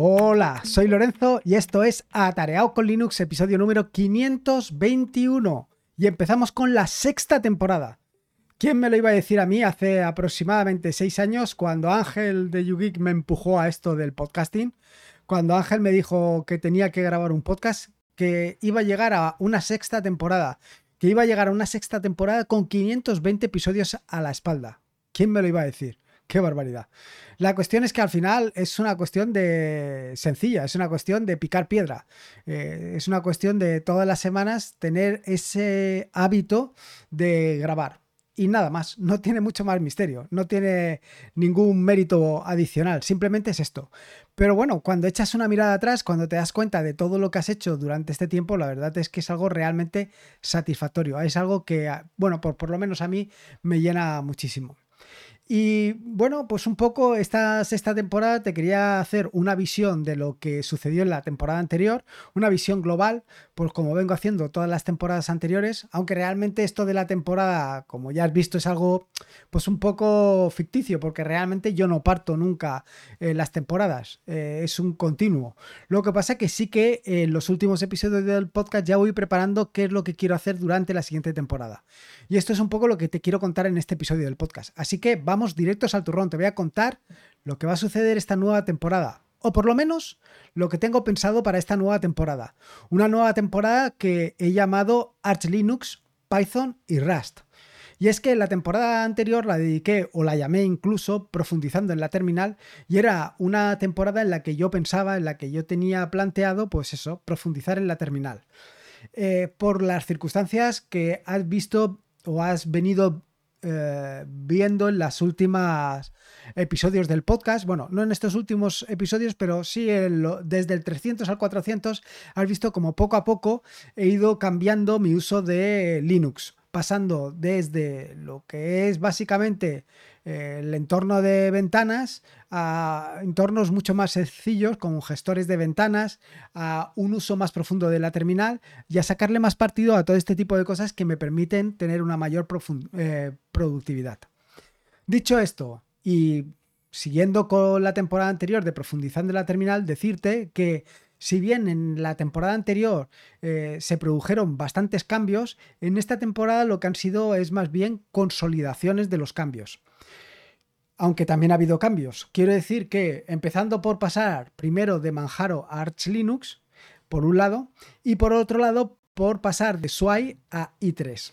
Hola, soy Lorenzo y esto es Atareado con Linux, episodio número 521. Y empezamos con la sexta temporada. ¿Quién me lo iba a decir a mí hace aproximadamente seis años cuando Ángel de YouGeek me empujó a esto del podcasting? Cuando Ángel me dijo que tenía que grabar un podcast, que iba a llegar a una sexta temporada, que iba a llegar a una sexta temporada con 520 episodios a la espalda. ¿Quién me lo iba a decir? Qué barbaridad. La cuestión es que al final es una cuestión de sencilla, es una cuestión de picar piedra. Eh, es una cuestión de todas las semanas tener ese hábito de grabar. Y nada más, no tiene mucho más misterio, no tiene ningún mérito adicional, simplemente es esto. Pero bueno, cuando echas una mirada atrás, cuando te das cuenta de todo lo que has hecho durante este tiempo, la verdad es que es algo realmente satisfactorio. Es algo que, bueno, por, por lo menos a mí me llena muchísimo. Y bueno, pues un poco esta sexta temporada te quería hacer una visión de lo que sucedió en la temporada anterior, una visión global, pues como vengo haciendo todas las temporadas anteriores, aunque realmente esto de la temporada, como ya has visto, es algo pues un poco ficticio, porque realmente yo no parto nunca en las temporadas, eh, es un continuo. Lo que pasa es que sí que en los últimos episodios del podcast ya voy preparando qué es lo que quiero hacer durante la siguiente temporada. Y esto es un poco lo que te quiero contar en este episodio del podcast. Así que vamos directos al turrón. Te voy a contar lo que va a suceder esta nueva temporada. O por lo menos lo que tengo pensado para esta nueva temporada. Una nueva temporada que he llamado Arch Linux, Python y Rust. Y es que la temporada anterior la dediqué o la llamé incluso profundizando en la terminal y era una temporada en la que yo pensaba, en la que yo tenía planteado, pues eso, profundizar en la terminal. Eh, por las circunstancias que has visto o has venido eh, viendo en las últimas episodios del podcast. Bueno, no en estos últimos episodios, pero sí desde el 300 al 400 has visto como poco a poco he ido cambiando mi uso de Linux, pasando desde lo que es básicamente el entorno de ventanas a entornos mucho más sencillos con gestores de ventanas, a un uso más profundo de la terminal y a sacarle más partido a todo este tipo de cosas que me permiten tener una mayor eh, productividad. Dicho esto, y siguiendo con la temporada anterior de profundizando la terminal, decirte que si bien en la temporada anterior eh, se produjeron bastantes cambios, en esta temporada lo que han sido es más bien consolidaciones de los cambios aunque también ha habido cambios. Quiero decir que empezando por pasar primero de Manjaro a Arch Linux, por un lado, y por otro lado, por pasar de SWI a i3.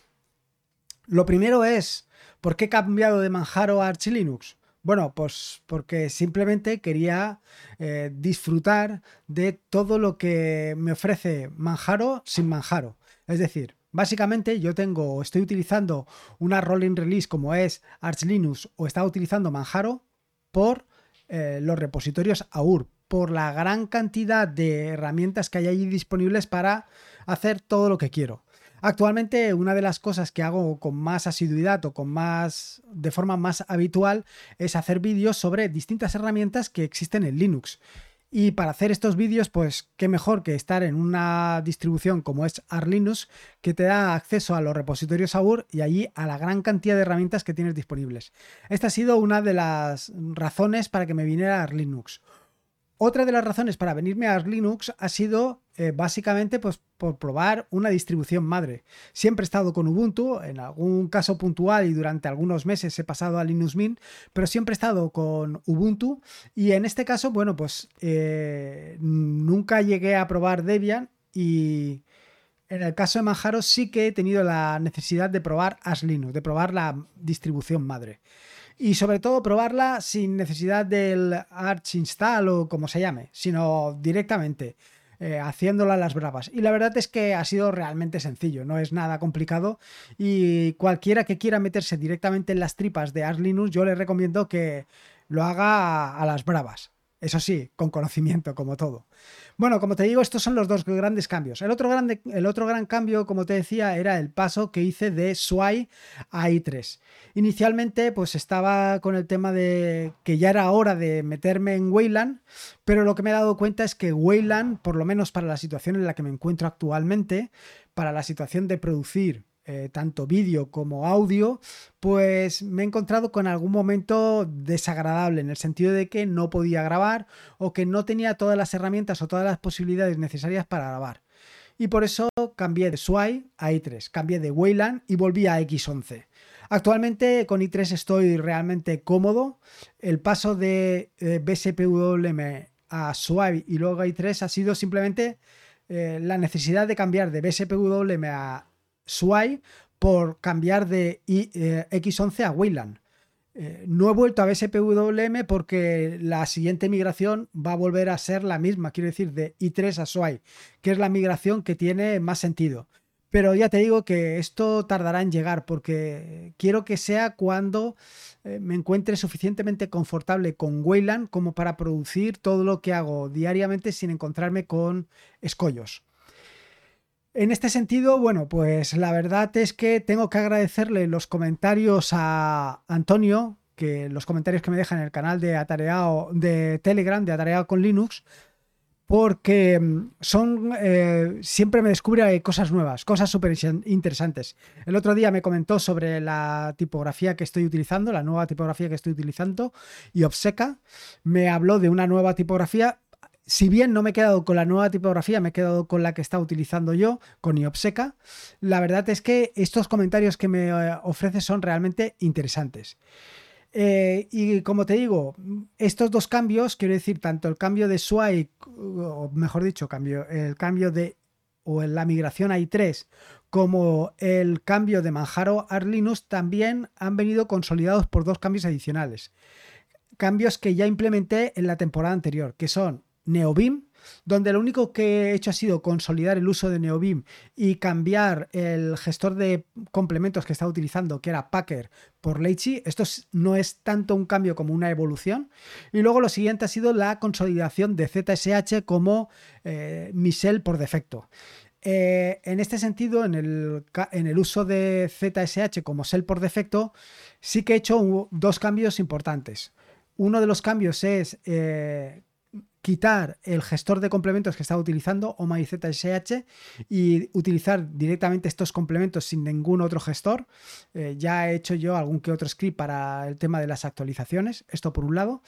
Lo primero es, ¿por qué he cambiado de Manjaro a Arch Linux? Bueno, pues porque simplemente quería eh, disfrutar de todo lo que me ofrece Manjaro sin Manjaro. Es decir, Básicamente yo tengo, estoy utilizando una rolling release como es Arch Linux o estaba utilizando Manjaro por eh, los repositorios AUR, por la gran cantidad de herramientas que hay allí disponibles para hacer todo lo que quiero. Actualmente una de las cosas que hago con más asiduidad o con más de forma más habitual es hacer vídeos sobre distintas herramientas que existen en Linux. Y para hacer estos vídeos, pues qué mejor que estar en una distribución como es Arlinux, que te da acceso a los repositorios AUR y allí a la gran cantidad de herramientas que tienes disponibles. Esta ha sido una de las razones para que me viniera Arlinux. Otra de las razones para venirme a Linux ha sido eh, básicamente pues, por probar una distribución madre. Siempre he estado con Ubuntu, en algún caso puntual y durante algunos meses he pasado a Linux Mint, pero siempre he estado con Ubuntu y en este caso, bueno, pues eh, nunca llegué a probar Debian y en el caso de Manjaro sí que he tenido la necesidad de probar Linux, de probar la distribución madre y sobre todo probarla sin necesidad del Arch Install o como se llame, sino directamente. Eh, haciéndola a las bravas. Y la verdad es que ha sido realmente sencillo, no es nada complicado y cualquiera que quiera meterse directamente en las tripas de Arch Linux, yo le recomiendo que lo haga a las bravas. Eso sí, con conocimiento, como todo. Bueno, como te digo, estos son los dos grandes cambios. El otro, grande, el otro gran cambio, como te decía, era el paso que hice de SWI a i3. Inicialmente, pues estaba con el tema de que ya era hora de meterme en Wayland, pero lo que me he dado cuenta es que Wayland, por lo menos para la situación en la que me encuentro actualmente, para la situación de producir eh, tanto vídeo como audio, pues me he encontrado con algún momento desagradable en el sentido de que no podía grabar o que no tenía todas las herramientas o todas las posibilidades necesarias para grabar. Y por eso cambié de SWI a i3, cambié de Wayland y volví a X11. Actualmente con i3 estoy realmente cómodo. El paso de eh, BSPWM a SWI y luego a i3 ha sido simplemente eh, la necesidad de cambiar de BSPWM a SWI por cambiar de eh, X11 a Wayland. Eh, no he vuelto a BSPWM porque la siguiente migración va a volver a ser la misma, quiero decir, de i3 a SWI, que es la migración que tiene más sentido. Pero ya te digo que esto tardará en llegar porque quiero que sea cuando eh, me encuentre suficientemente confortable con Wayland como para producir todo lo que hago diariamente sin encontrarme con escollos. En este sentido, bueno, pues la verdad es que tengo que agradecerle los comentarios a Antonio, que los comentarios que me deja en el canal de Atareado de Telegram, de Atareado con Linux, porque mm, son eh, siempre me descubre cosas nuevas, cosas súper interesantes. El otro día me comentó sobre la tipografía que estoy utilizando, la nueva tipografía que estoy utilizando, y Obseca. Me habló de una nueva tipografía si bien no me he quedado con la nueva tipografía, me he quedado con la que está utilizando yo, con Iopseca, la verdad es que estos comentarios que me eh, ofrece son realmente interesantes. Eh, y como te digo, estos dos cambios, quiero decir, tanto el cambio de SWI, o mejor dicho, el cambio de o la migración a i3, como el cambio de Manjaro a también han venido consolidados por dos cambios adicionales. Cambios que ya implementé en la temporada anterior, que son Neobim, donde lo único que he hecho ha sido consolidar el uso de Neobim y cambiar el gestor de complementos que estaba utilizando, que era Packer, por Leitchi. Esto no es tanto un cambio como una evolución. Y luego lo siguiente ha sido la consolidación de ZSH como eh, por defecto. Eh, en este sentido, en el, en el, uso de ZSH como Shell por defecto, sí que he hecho dos cambios importantes. Uno de los cambios es eh, quitar el gestor de complementos que estaba utilizando, OMAIZSH, y utilizar directamente estos complementos sin ningún otro gestor. Eh, ya he hecho yo algún que otro script para el tema de las actualizaciones, esto por un lado.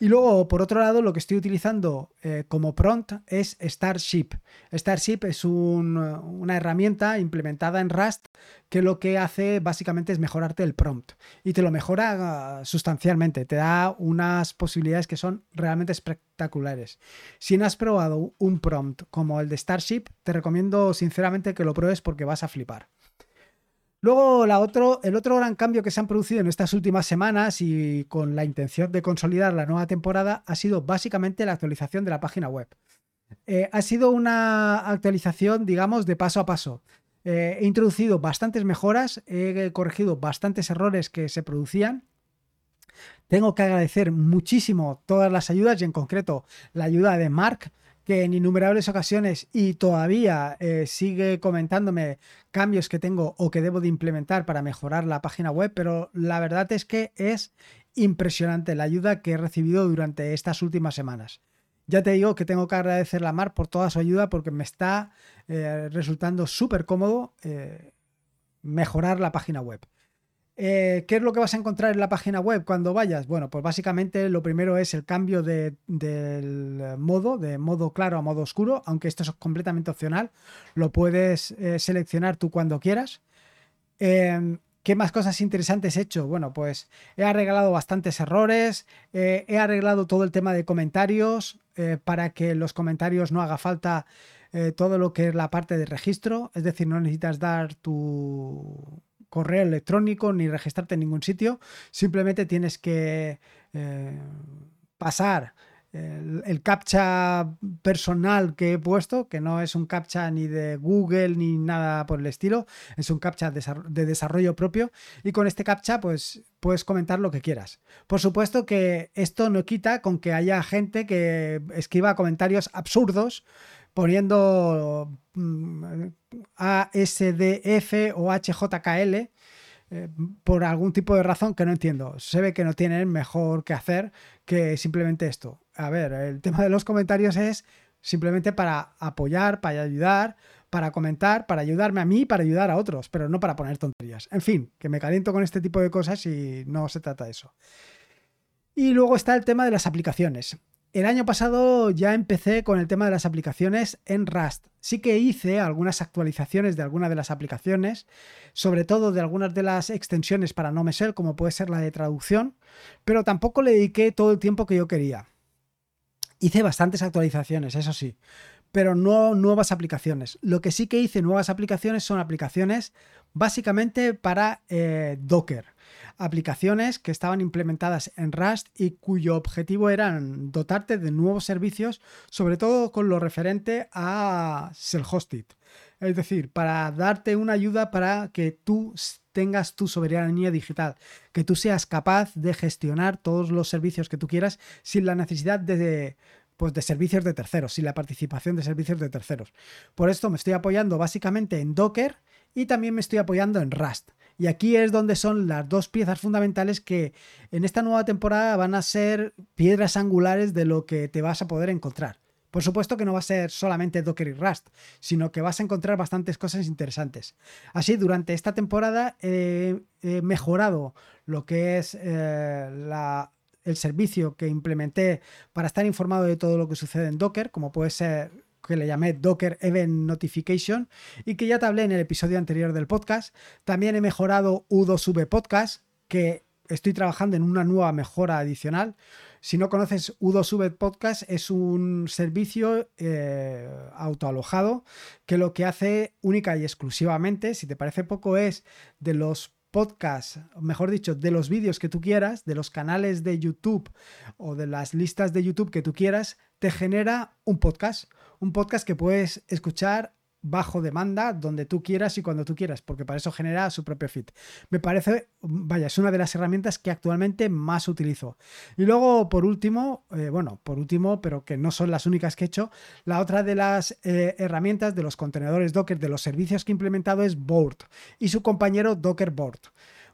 Y luego, por otro lado, lo que estoy utilizando eh, como prompt es Starship. Starship es una herramienta implementada en Rust que lo que hace básicamente es mejorarte el prompt y te lo mejora ah, sustancialmente, te da unas posibilidades que son realmente espectaculares. Si no has probado un prompt como el de Starship, te recomiendo sinceramente que lo pruebes porque vas a flipar. Luego, la otro, el otro gran cambio que se han producido en estas últimas semanas y con la intención de consolidar la nueva temporada ha sido básicamente la actualización de la página web. Eh, ha sido una actualización, digamos, de paso a paso. Eh, he introducido bastantes mejoras, he corregido bastantes errores que se producían. Tengo que agradecer muchísimo todas las ayudas y en concreto la ayuda de Mark, que en innumerables ocasiones y todavía eh, sigue comentándome cambios que tengo o que debo de implementar para mejorar la página web, pero la verdad es que es impresionante la ayuda que he recibido durante estas últimas semanas. Ya te digo que tengo que agradecerle a Mar por toda su ayuda porque me está eh, resultando súper cómodo eh, mejorar la página web. Eh, ¿Qué es lo que vas a encontrar en la página web cuando vayas? Bueno, pues básicamente lo primero es el cambio de, del modo, de modo claro a modo oscuro, aunque esto es completamente opcional, lo puedes seleccionar tú cuando quieras. Em, ¿Qué más cosas interesantes he hecho? Bueno, pues he arreglado bastantes errores, he arreglado todo el tema de comentarios para que los comentarios no haga falta todo lo que es la parte de registro, es decir, no necesitas dar tu correo electrónico ni registrarte en ningún sitio. Simplemente tienes que eh, pasar el, captcha personal que he puesto, que no es un captcha ni de Google ni nada por el estilo, es un captcha de desarrollo propio y con este captcha pues puedes comentar lo que quieras. Por supuesto que esto no quita con que haya gente que escriba comentarios absurdos poniendo mm, ASDF o HJKL eh, por algún tipo de razón que no entiendo. Se ve que no tienen mejor que hacer que simplemente esto. A ver, el tema de los comentarios es simplemente para apoyar, para ayudar, para comentar, para ayudarme a mí, para ayudar a otros, pero no para poner tonterías. En fin, que me caliento con este tipo de cosas y no se trata de eso. Y luego está el tema de las aplicaciones. El año pasado ya empecé con el tema de las aplicaciones en Rust. Sí que hice algunas actualizaciones de algunas de las aplicaciones, sobre todo de algunas de las extensiones para no como puede ser la de traducción, pero tampoco le dediqué todo el tiempo que yo quería. Hice bastantes actualizaciones, eso sí, pero no nuevas aplicaciones. Lo que sí que hice nuevas aplicaciones son aplicaciones básicamente para eh, Docker aplicaciones que estaban implementadas en Rust y cuyo objetivo era dotarte de nuevos servicios, sobre todo con lo referente a self-hosted. Es decir, para darte una ayuda para que tú tengas tu soberanía digital, que tú seas capaz de gestionar todos los servicios que tú quieras sin la necesidad de, pues de servicios de terceros, sin la participación de servicios de terceros. Por esto me estoy apoyando básicamente en Docker y también me estoy apoyando en Rust. Y aquí es donde son las dos piezas fundamentales que en esta nueva temporada van a ser piedras angulares de lo que te vas a poder encontrar. Por supuesto que no va a ser solamente Docker y Rust, sino que vas a encontrar bastantes cosas interesantes. Así, durante esta temporada he mejorado lo que es eh, el servicio que implementé para estar informado de todo lo que sucede en Docker, como puede ser que le llamé Docker Event Notification y que ya te hablé en el episodio anterior del podcast. También he mejorado U2V Podcast, que estoy trabajando en una nueva mejora adicional. Si no conoces U2V Podcast, es un servicio eh, autoalojado que lo que hace única y exclusivamente, si te parece poco, es de los podcasts, mejor dicho, de los vídeos que tú quieras, de los canales de YouTube o de las listas de YouTube que tú quieras, te genera un podcast. Un podcast que puedes escuchar bajo demanda, donde tú quieras y cuando tú quieras, porque para eso genera su propio feed. Me parece, vaya, es una de las herramientas que actualmente más utilizo. Y luego, por último, eh, bueno, por último, pero que no son las únicas que he hecho, la otra de las eh, herramientas de los contenedores Docker, de los servicios que he implementado es Board y su compañero Docker Board.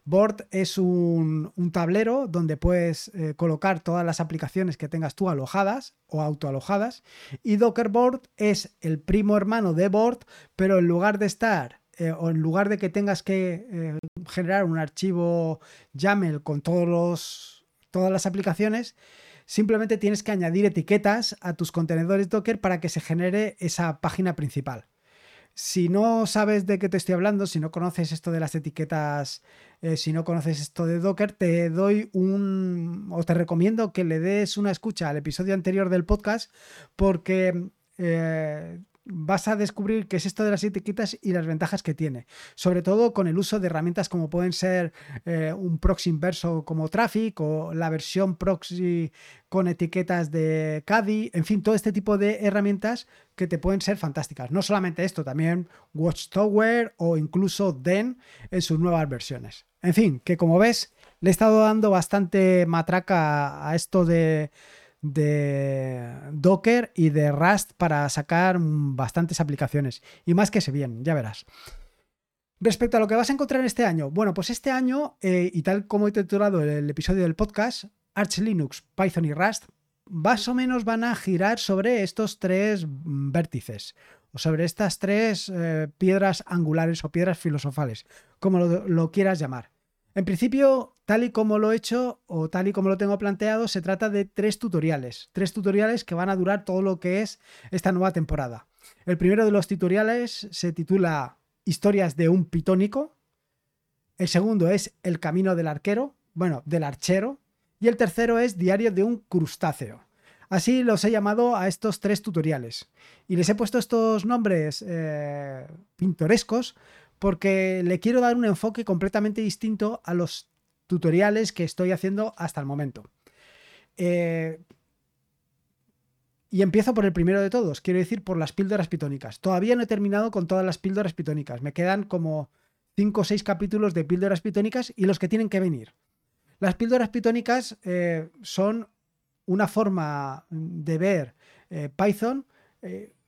Board es un, tablero donde puedes eh, colocar todas las aplicaciones que tengas tú alojadas o autoalojadas. Y Docker Board es el primo hermano de Board, pero en lugar de estar eh, o en lugar de que tengas que eh, generar un archivo YAML con todos los, todas las aplicaciones, simplemente tienes que añadir etiquetas a tus contenedores Docker para que se genere esa página principal. Si no sabes de qué te estoy hablando, si no conoces esto de las etiquetas, eh, si no conoces esto de Docker, te doy un... o te recomiendo que le des una escucha al episodio anterior del podcast porque eh, vas a descubrir qué es esto de las etiquetas y las ventajas que tiene. Sobre todo con el uso de herramientas como pueden ser eh, un proxy inverso como Traffic o la versión proxy con etiquetas de CADI, en fin, todo este tipo de herramientas que te pueden ser fantásticas. No solamente esto, también Watchtower o incluso Den en sus nuevas versiones. En fin, que como ves, le he estado dando bastante matraca a esto de de Docker y de Rust para sacar bastantes aplicaciones. Y más que se bien, ya verás. Respecto a lo que vas a encontrar este año, bueno, pues este año, eh, y tal como he titulado el, episodio del podcast, Arch Linux, Python y Rust, más o menos van a girar sobre estos tres vértices, o sobre estas tres eh, piedras angulares o piedras filosofales, como lo quieras llamar. En principio, tal y como lo he hecho o tal y como lo tengo planteado, se trata de tres tutoriales. Tres tutoriales que van a durar todo lo que es esta nueva temporada. El primero de los tutoriales se titula Historias de un pitónico. El segundo es El camino del arquero, bueno, del archero. Y el tercero es Diario de un crustáceo. Así los he llamado a estos tres tutoriales. Y les he puesto estos nombres eh, pintorescos porque le quiero dar un enfoque completamente distinto a los tutoriales que estoy haciendo hasta el momento. Eh, y empiezo por el primero de todos, quiero decir por las píldoras pitónicas. Todavía no he terminado con todas las píldoras pitónicas. Me quedan como 5 o 6 capítulos de píldoras pitónicas y los que tienen que venir. Las píldoras pitónicas eh, son una forma de ver eh, Python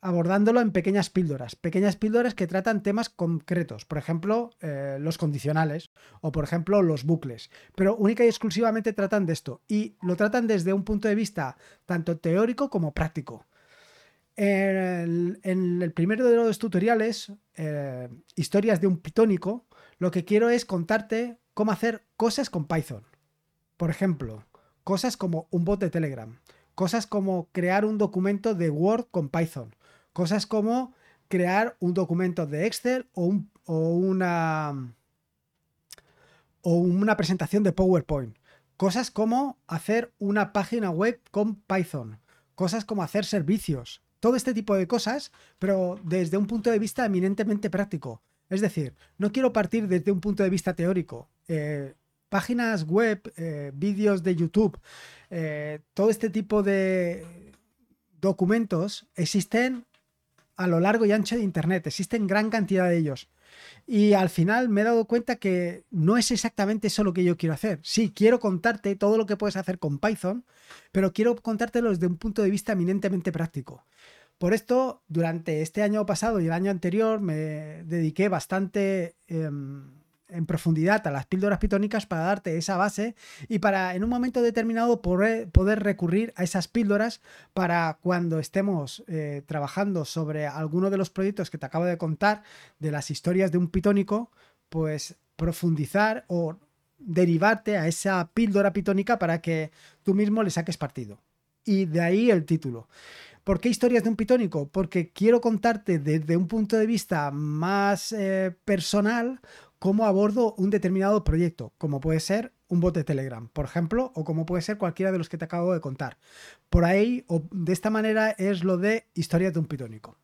abordándolo en pequeñas píldoras, pequeñas píldoras que tratan temas concretos, por ejemplo, eh, los condicionales o por ejemplo los bucles, pero única y exclusivamente tratan de esto y lo tratan desde un punto de vista tanto teórico como práctico. En el, primero de los tutoriales, eh, historias de un pitónico, lo que quiero es contarte cómo hacer cosas con Python. Por ejemplo, cosas como un bot de Telegram, cosas como crear un documento de Word con Python, cosas como crear un documento de Excel o, una o una presentación de PowerPoint. Cosas como hacer una página web con Python. Cosas como hacer servicios. Todo este tipo de cosas, pero desde un punto de vista eminentemente práctico. Es decir, no quiero partir desde un punto de vista teórico. Eh, páginas web, eh, vídeos de YouTube, eh, todo este tipo de documentos existen a lo largo y ancho de Internet. Existen gran cantidad de ellos. Y al final me he dado cuenta que no es exactamente eso lo que yo quiero hacer. Sí, quiero contarte todo lo que puedes hacer con Python, pero quiero contártelo desde un punto de vista eminentemente práctico. Por esto, durante este año pasado y el año anterior me dediqué bastante... Em, en profundidad a las píldoras pitónicas para darte esa base y para en un momento determinado poder, recurrir a esas píldoras para cuando estemos eh, trabajando sobre alguno de los proyectos que te acabo de contar de las historias de un pitónico, pues profundizar o derivarte a esa píldora pitónica para que tú mismo le saques partido. Y de ahí el título. ¿Por qué historias de un pitónico? Porque quiero contarte desde un punto de vista más eh, personal cómo abordo un determinado proyecto, como puede ser un bot de Telegram, por ejemplo, o como puede ser cualquiera de los que te acabo de contar. Por ahí, o de esta manera, es lo de historias de un pitónico.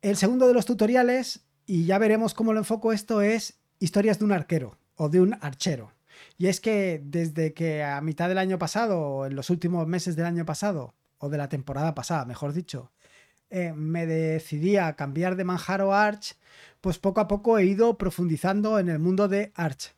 El segundo de los tutoriales, y ya veremos cómo lo enfoco esto, es historias de un arquero o de un archero. Y es que desde que a mitad del año pasado, o en los últimos meses del año pasado, o de la temporada pasada, mejor dicho, eh, me decidí a cambiar de Manjaro a Arch, pues poco a poco he ido profundizando en el mundo de Arch.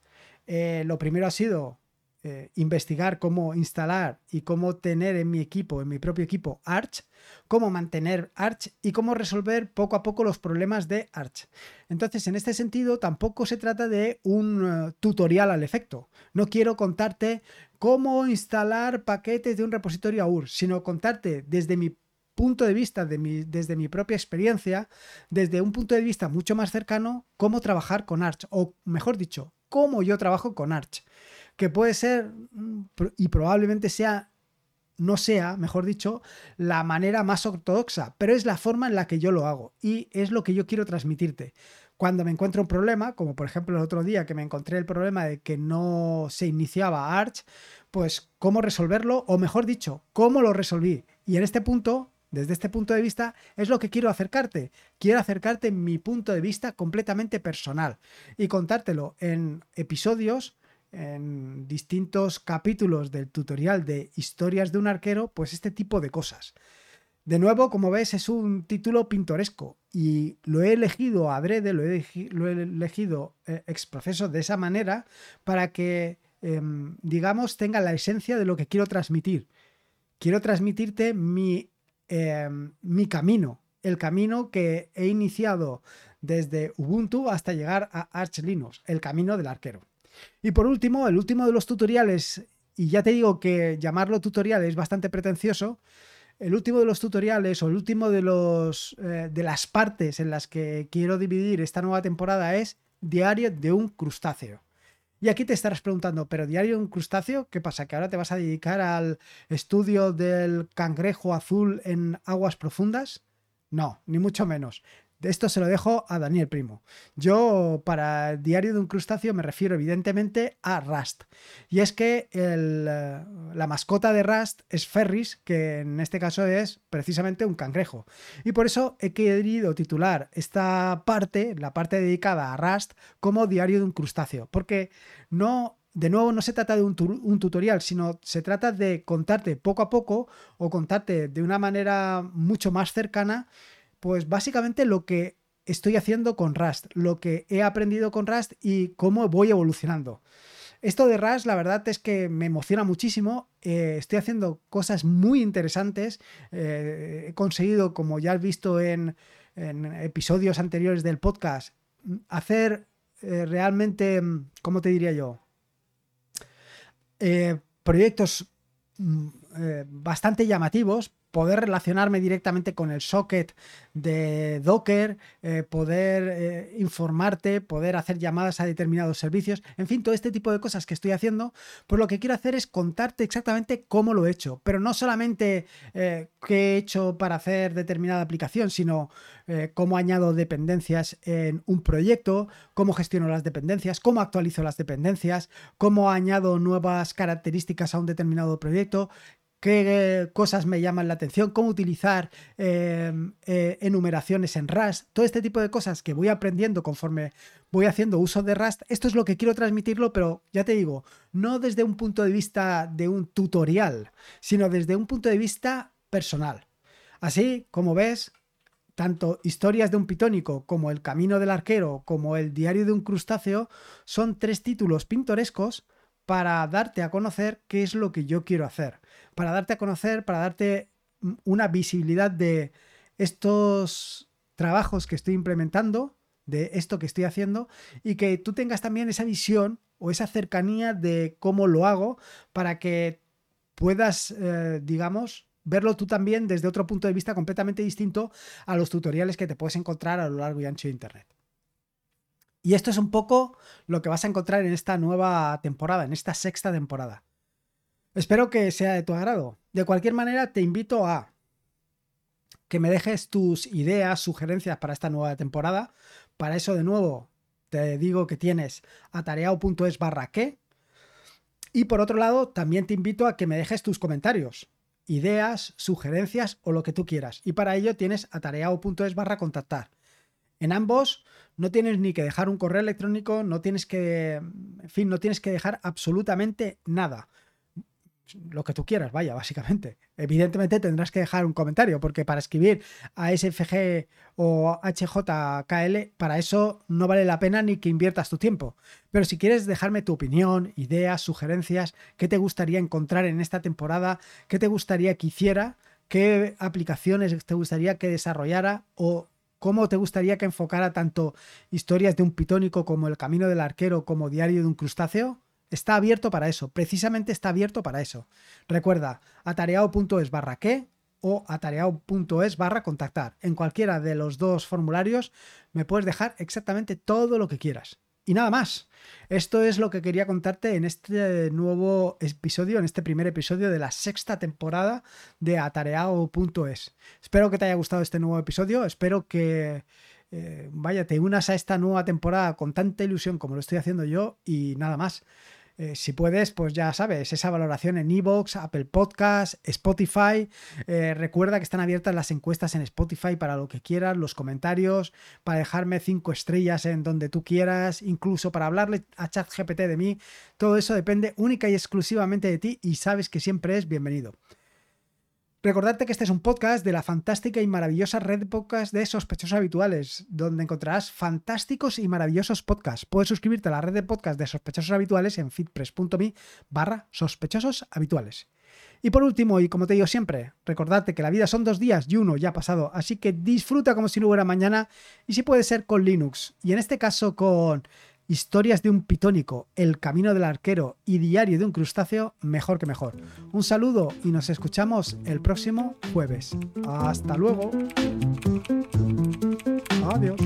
Eh, lo primero ha sido eh, investigar cómo instalar y cómo tener en mi equipo, en mi propio equipo, Arch, cómo mantener Arch y cómo resolver poco a poco los problemas de Arch. Entonces, en este sentido, tampoco se trata de un tutorial al efecto. No quiero contarte cómo instalar paquetes de un repositorio AUR, sino contarte desde mi punto de vista, desde mi propia experiencia, desde un punto de vista mucho más cercano, cómo trabajar con Arch, o mejor dicho, cómo yo trabajo con Arch, que puede ser mm, y probablemente sea no sea, mejor dicho, la manera más ortodoxa, pero es la forma en la que yo lo hago y es lo que yo quiero transmitirte. Cuando me encuentro un problema, como por ejemplo el otro día que me encontré el problema de que no se iniciaba Arch, pues cómo resolverlo, o mejor dicho, cómo lo resolví. Y en este punto desde este punto de vista es lo que quiero acercarte. Quiero acercarte mi punto de vista completamente personal y contártelo en episodios, en distintos capítulos del tutorial de historias de un arquero, pues este tipo de cosas. De nuevo, como ves, es un título pintoresco y lo he elegido adrede, lo he, lo he elegido eh, ex proceso de esa manera para que, em, digamos, tenga la esencia de lo que quiero transmitir. Quiero transmitirte mi Em, mi camino, el camino que he iniciado desde Ubuntu hasta llegar a Arch Linux, el camino del arquero. Y por último, el último de los tutoriales, y ya te digo que llamarlo tutorial es bastante pretencioso, el último de los tutoriales o el último de, los, eh, de las partes en las que quiero dividir esta nueva temporada es Diario de un crustáceo. Y aquí te estarás preguntando, ¿pero diario un crustáceo? ¿Qué pasa? ¿Que ahora te vas a dedicar al estudio del cangrejo azul en aguas profundas? No, ni mucho menos. Esto se lo dejo a Daniel Primo. Yo para el diario de un crustáceo me refiero evidentemente a Rust. Y es que eh, la mascota de Rust es Ferris, que en este caso es precisamente un cangrejo. Y por eso he querido titular esta parte, la parte dedicada a Rust, como diario de un crustáceo. Porque no de nuevo, no se trata de un, un, tutorial, sino se trata de contarte poco a poco o contarte de una manera mucho más cercana pues básicamente lo que estoy haciendo con Rust, lo que he aprendido con Rust y cómo voy evolucionando. Esto de Rust, la verdad es que me emociona muchísimo. Eh, estoy haciendo cosas muy interesantes. Eh, he conseguido, como ya has visto en, episodios anteriores del podcast, hacer eh, realmente, ¿cómo te diría yo? proyectos mm, bastante llamativos, poder relacionarme directamente con el socket de Docker, eh, poder eh, informarte, poder hacer llamadas a determinados servicios, en fin, todo este tipo de cosas que estoy haciendo, pues lo que quiero hacer es contarte exactamente cómo lo he hecho, pero no solamente eh, qué he hecho para hacer determinada aplicación, sino cómo añado dependencias en un proyecto, cómo gestiono las dependencias, cómo actualizo las dependencias, cómo añado nuevas características a un determinado proyecto, qué cosas me llaman la atención, cómo utilizar em, eh, enumeraciones en Rust, todo este tipo de cosas que voy aprendiendo conforme voy haciendo uso de Rust. Esto es lo que quiero transmitirlo, pero ya te digo, no desde un punto de vista de un tutorial, sino desde un punto de vista personal. Así como ves, tanto Historias de un pitónico como El camino del arquero como El diario de un crustáceo son tres títulos pintorescos para darte a conocer qué es lo que yo quiero hacer para darte a conocer, para darte una visibilidad de estos trabajos que estoy implementando, de esto que estoy haciendo, y que tú tengas también esa visión o esa cercanía de cómo lo hago para que puedas, eh, digamos, verlo tú también desde otro punto de vista completamente distinto a los tutoriales que te puedes encontrar a lo largo y ancho de Internet. Y esto es un poco lo que vas a encontrar en esta nueva temporada, en esta sexta temporada. Espero que sea de tu agrado. De cualquier manera, te invito a que me dejes tus ideas, sugerencias para esta nueva temporada. Para eso, de nuevo, te digo que tienes atareado.es barra qué. Y por otro lado, también te invito a que me dejes tus comentarios, ideas, sugerencias o lo que tú quieras. Y para ello tienes atareado.es barra contactar. En ambos no tienes ni que dejar un correo electrónico, no tienes que, en fin, no tienes que dejar absolutamente nada lo que tú quieras, vaya, básicamente. Evidentemente tendrás que dejar un comentario, porque para escribir a SFG o HJKL, para eso no vale la pena ni que inviertas tu tiempo. Pero si quieres dejarme tu opinión, ideas, sugerencias, qué te gustaría encontrar en esta temporada, qué te gustaría que hiciera, qué aplicaciones te gustaría que desarrollara o cómo te gustaría que enfocara tanto historias de un pitónico como El Camino del Arquero como Diario de un Crustáceo, Está abierto para eso, precisamente está abierto para eso. Recuerda, atareado.es barra qué o atareado.es barra contactar. En cualquiera de los dos formularios me puedes dejar exactamente todo lo que quieras. Y nada más. Esto es lo que quería contarte en este nuevo episodio, en este primer episodio de la sexta temporada de atareado.es. Espero que te haya gustado este nuevo episodio. Espero que, eh, vaya, te unas a esta nueva temporada con tanta ilusión como lo estoy haciendo yo. Y nada más. Eh, si puedes, pues ya sabes, esa valoración en Evox, Apple Podcast, Spotify. Eh, recuerda que están abiertas las encuestas en Spotify para lo que quieras, los comentarios, para dejarme cinco estrellas en donde tú quieras, incluso para hablarle a ChatGPT de mí. Todo eso depende única y exclusivamente de ti y sabes que siempre es bienvenido. Recordarte que este es un podcast de la fantástica y maravillosa red de podcasts de sospechosos habituales, donde encontrarás fantásticos y maravillosos podcasts. Puedes suscribirte a la red de podcasts de sospechosos habituales en fitpress.me barra sospechosos habituales. Y por último, y como te digo siempre, recordarte que la vida son dos días y uno ya ha pasado, así que disfruta como si no hubiera mañana y si puede ser con Linux, y en este caso con Historias de un pitónico, El camino del arquero y Diario de un crustáceo, mejor que mejor. Un saludo y nos escuchamos el próximo jueves. Hasta luego. Adiós.